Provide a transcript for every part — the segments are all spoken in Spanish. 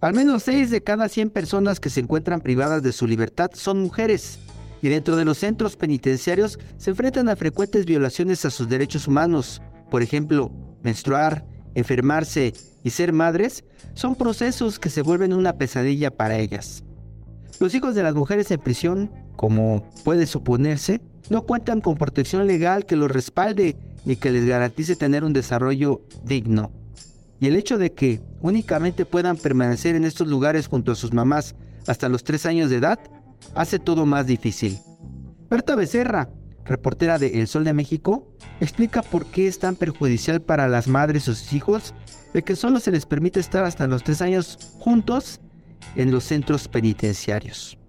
Al menos 6 de cada 100 personas que se encuentran privadas de su libertad son mujeres. Y dentro de los centros penitenciarios se enfrentan a frecuentes violaciones a sus derechos humanos. Por ejemplo, menstruar, enfermarse y ser madres son procesos que se vuelven una pesadilla para ellas. Los hijos de las mujeres en prisión, como puede suponerse, no cuentan con protección legal que los respalde ni que les garantice tener un desarrollo digno. Y el hecho de que únicamente puedan permanecer en estos lugares junto a sus mamás hasta los 3 años de edad hace todo más difícil. Berta Becerra, reportera de El Sol de México, explica por qué es tan perjudicial para las madres o sus hijos de que solo se les permite estar hasta los 3 años juntos en los centros penitenciarios.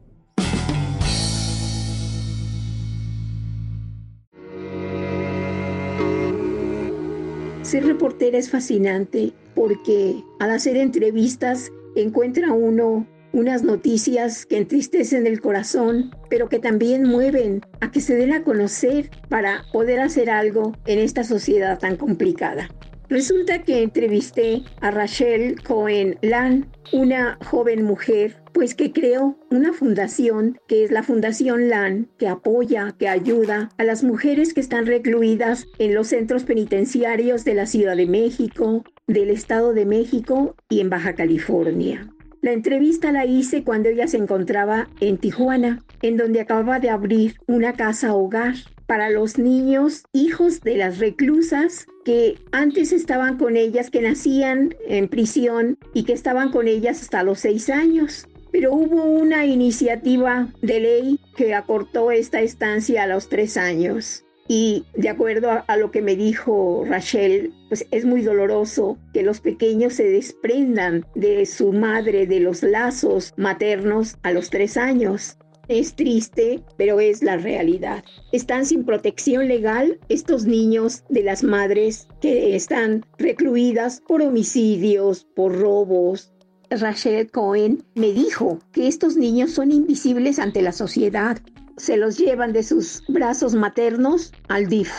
Ser reportera es fascinante porque al hacer entrevistas encuentra uno unas noticias que entristecen el corazón, pero que también mueven a que se den a conocer para poder hacer algo en esta sociedad tan complicada. Resulta que entrevisté a Rachel Cohen Lan, una joven mujer, pues que creó una fundación que es la Fundación LAN, que apoya, que ayuda a las mujeres que están recluidas en los centros penitenciarios de la Ciudad de México, del Estado de México y en Baja California. La entrevista la hice cuando ella se encontraba en Tijuana, en donde acababa de abrir una casa hogar para los niños hijos de las reclusas que antes estaban con ellas, que nacían en prisión y que estaban con ellas hasta los seis años. Pero hubo una iniciativa de ley que acortó esta estancia a los tres años. Y de acuerdo a, lo que me dijo Rachel, pues es muy doloroso que los pequeños se desprendan de su madre, de los lazos maternos a los tres años. Es triste, pero es la realidad. Están sin protección legal estos niños de las madres que están recluidas por homicidios, por robos. Rachel Cohen me dijo que estos niños son invisibles ante la sociedad. Se los llevan de sus brazos maternos al DIF.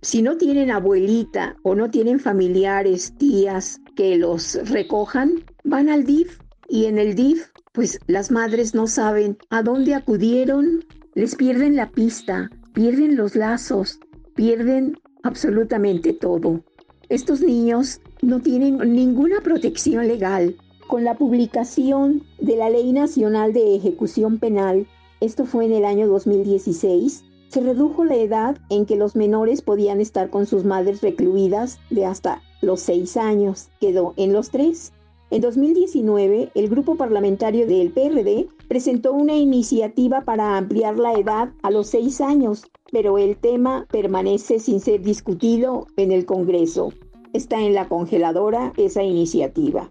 Si no tienen abuelita o no tienen familiares, tías que los recojan, van al DIF y en el DIF pues las madres no saben a dónde acudieron, les pierden la pista, pierden los lazos, pierden absolutamente todo. Estos niños no tienen ninguna protección legal. Con la publicación de la Ley Nacional de Ejecución Penal, esto fue en el año 2016, se redujo la edad en que los menores podían estar con sus madres recluidas de hasta los seis años. Quedó en los tres. En 2019, el grupo parlamentario del PRD presentó una iniciativa para ampliar la edad a los seis años, pero el tema permanece sin ser discutido en el Congreso. Está en la congeladora esa iniciativa.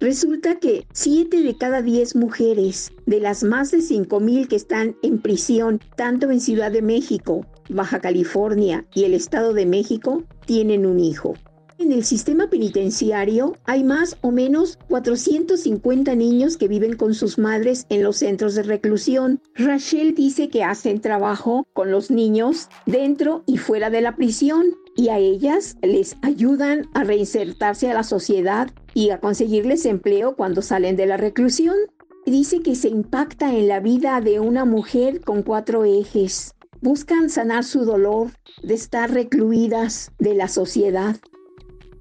Resulta que 7 de cada 10 mujeres de las más de 5.000 que están en prisión, tanto en Ciudad de México, Baja California y el Estado de México, tienen un hijo. En el sistema penitenciario hay más o menos 450 niños que viven con sus madres en los centros de reclusión. Rachel dice que hacen trabajo con los niños dentro y fuera de la prisión y a ellas les ayudan a reinsertarse a la sociedad y a conseguirles empleo cuando salen de la reclusión. Dice que se impacta en la vida de una mujer con cuatro ejes. Buscan sanar su dolor de estar recluidas de la sociedad.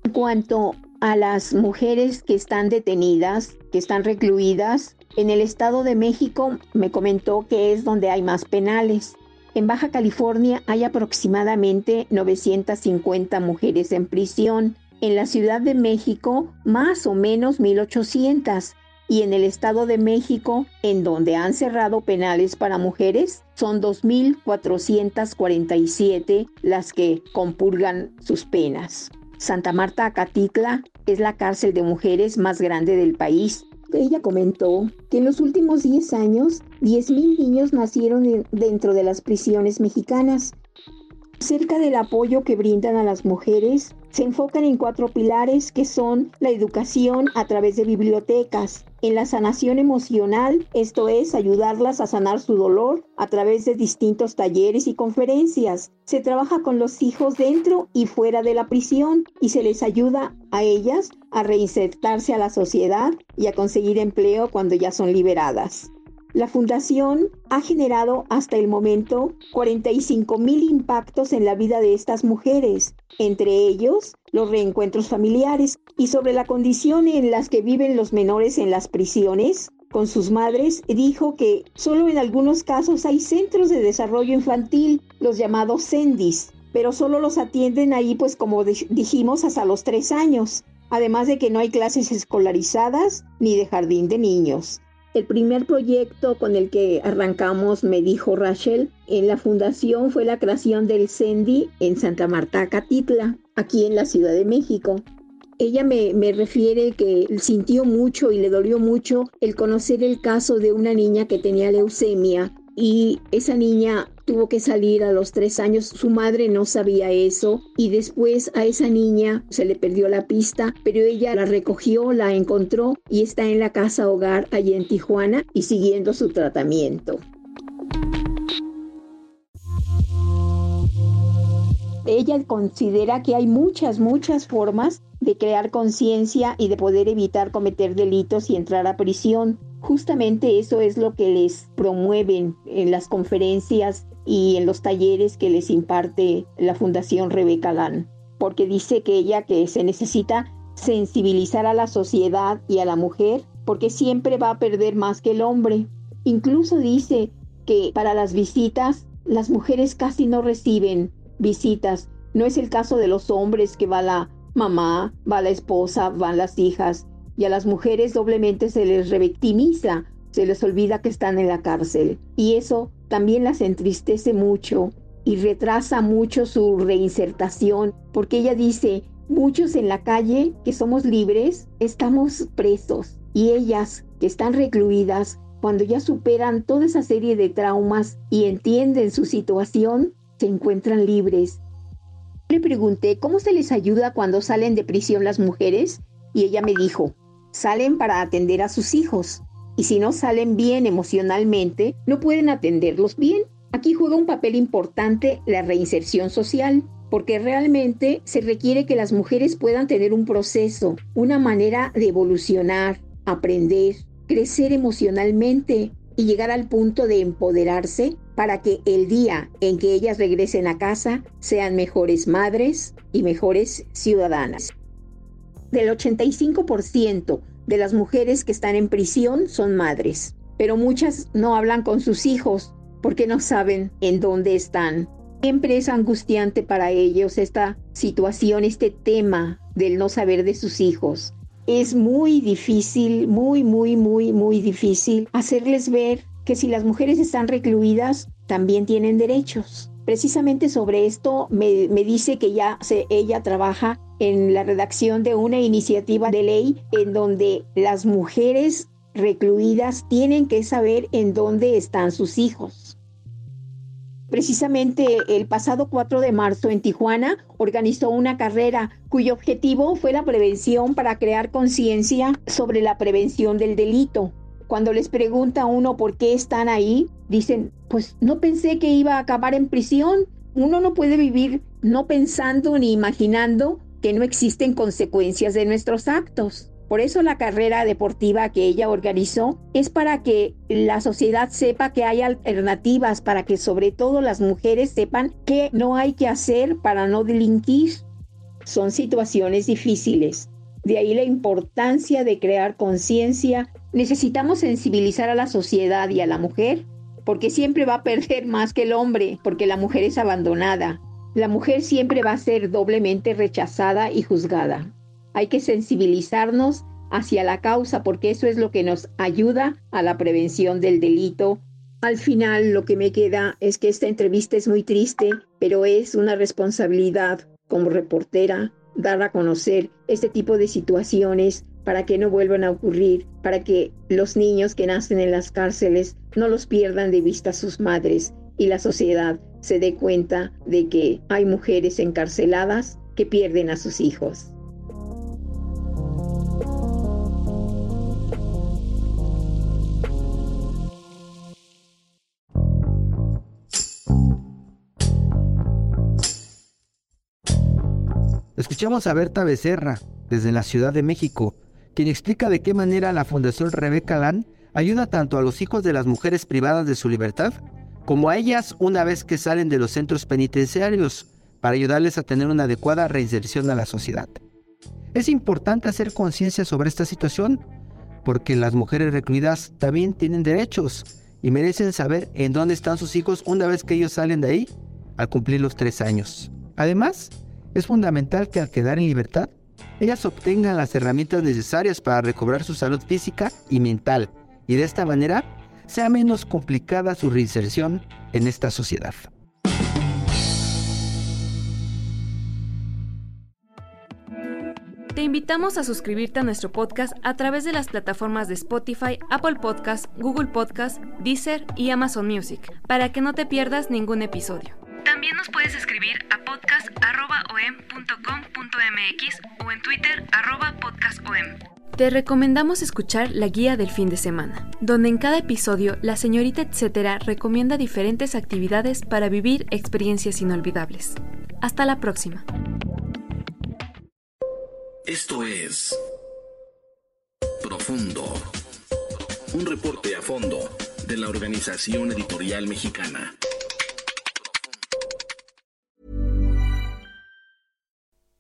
En cuanto a las mujeres que están detenidas, que están recluidas, en el Estado de México me comentó que es donde hay más penales. En Baja California hay aproximadamente 950 mujeres en prisión. En la Ciudad de México, más o menos 1800. y en el Estado de México, en donde han cerrado penales para mujeres, son 2.447 las que compurgan sus penas. Santa Marta Acatitla es la cárcel de mujeres más grande del país. Ella comentó que en los últimos 10 años, 10.000 niños nacieron dentro de las prisiones mexicanas. Cerca del apoyo que brindan a las mujeres, se enfocan en cuatro pilares que son la educación a través de bibliotecas, en la sanación emocional, esto es ayudarlas a sanar su dolor a través de distintos talleres y conferencias. Se trabaja con los hijos dentro y fuera de la prisión y se les ayuda a ellas a reinsertarse a la sociedad y a conseguir empleo cuando ya son liberadas. La fundación ha generado hasta el momento 45 mil impactos en la vida de estas mujeres, entre ellos los reencuentros familiares y sobre la condición en las que viven los menores en las prisiones. Con sus madres dijo que solo en algunos casos hay centros de desarrollo infantil, los llamados CENDIS, pero solo los atienden ahí pues como dijimos hasta los tres años, además de que no hay clases escolarizadas ni de jardín de niños. El primer proyecto con el que arrancamos, me dijo Rachel, en la fundación fue la creación del CENDI en Santa Marta, Catitla, aquí en la Ciudad de México. Ella me, me, refiere que sintió mucho y le dolió mucho el conocer el caso de una niña que tenía leucemia y esa niña tuvo que salir a los tres años. Su madre no sabía eso y después a esa niña se le perdió la pista, pero ella la recogió, la encontró y está en la casa hogar allí en Tijuana y siguiendo su tratamiento. Ella considera que hay muchas, muchas formas de crear conciencia y de poder evitar cometer delitos y entrar a prisión. Justamente eso es lo que les promueven en las conferencias y en los talleres que les imparte la Fundación Rebeca Gan, porque dice que ella que se necesita sensibilizar a la sociedad y a la mujer, porque siempre va a perder más que el hombre. Incluso dice que para las visitas las mujeres casi no reciben visitas. No es el caso de los hombres que va la mamá, va la esposa, van las hijas y a las mujeres doblemente se les revictimiza, se les olvida que están en la cárcel. Y eso también las entristece mucho y retrasa mucho su reinsertación, porque ella dice, muchos en la calle que somos libres, estamos presos, y ellas que están recluidas, cuando ya superan toda esa serie de traumas y entienden su situación, se encuentran libres. Le pregunté cómo se les ayuda cuando salen de prisión las mujeres y ella me dijo, salen para atender a sus hijos. Y si no salen bien emocionalmente, no pueden atenderlos bien. Aquí juega un papel importante la reinserción social, porque realmente se requiere que las mujeres puedan tener un proceso, una manera de evolucionar, aprender, crecer emocionalmente y llegar al punto de empoderarse para que el día en que ellas regresen a casa sean mejores madres y mejores ciudadanas del 85% de las mujeres que están en prisión son madres, pero muchas no hablan con sus hijos porque no saben en dónde están. Siempre es angustiante para ellos esta situación, este tema del no saber de sus hijos. Es muy difícil, muy, muy, muy, muy difícil hacerles ver que si las mujeres están recluidas, también tienen derechos. Precisamente sobre esto me, dice que ya se, ella trabaja en la redacción de una iniciativa de ley en donde las mujeres recluidas tienen que saber en dónde están sus hijos. Precisamente el pasado 4 de marzo en Tijuana organizó una carrera cuyo objetivo fue la prevención para crear conciencia sobre la prevención del delito. Cuando les pregunta uno por qué están ahí, dicen, pues no pensé que iba a acabar en prisión. Uno no puede vivir no pensando ni imaginando que no existen consecuencias de nuestros actos. Por eso la carrera deportiva que ella organizó es para que la sociedad sepa que hay alternativas, para que sobre todo las mujeres sepan que no hay que hacer para no delinquir. Son situaciones difíciles. De ahí la importancia de crear conciencia Necesitamos sensibilizar a la sociedad y a la mujer, porque siempre va a perder más que el hombre, porque la mujer es abandonada. La mujer siempre va a ser doblemente rechazada y juzgada. Hay que sensibilizarnos hacia la causa, porque eso es lo que nos ayuda a la prevención del delito. Al final lo que me queda es que esta entrevista es muy triste, pero es una responsabilidad como reportera dar a conocer este tipo de situaciones para que no vuelvan a ocurrir, para que los niños que nacen en las cárceles no los pierdan de vista sus madres y la sociedad se dé cuenta de que hay mujeres encarceladas que pierden a sus hijos. Escuchamos a Berta Becerra, desde la Ciudad de México, quien explica de qué manera la Fundación Rebeca Lan ayuda tanto a los hijos de las mujeres privadas de su libertad como a ellas una vez que salen de los centros penitenciarios para ayudarles a tener una adecuada reinserción a la sociedad. Es importante hacer conciencia sobre esta situación porque las mujeres recluidas también tienen derechos y merecen saber en dónde están sus hijos una vez que ellos salen de ahí al cumplir los tres años. Además, es fundamental que al quedar en libertad, ellas obtengan las herramientas necesarias para recobrar su salud física y mental y de esta manera sea menos complicada su reinserción en esta sociedad. Te invitamos a suscribirte a nuestro podcast a través de las plataformas de Spotify, Apple Podcast, Google Podcast, Deezer y Amazon Music, para que no te pierdas ningún episodio. También nos puedes escribir a podcast.om.com.mx o en Twitter podcastom. Te recomendamos escuchar la guía del fin de semana, donde en cada episodio la señorita etcétera recomienda diferentes actividades para vivir experiencias inolvidables. Hasta la próxima. Esto es Profundo, un reporte a fondo de la Organización Editorial Mexicana.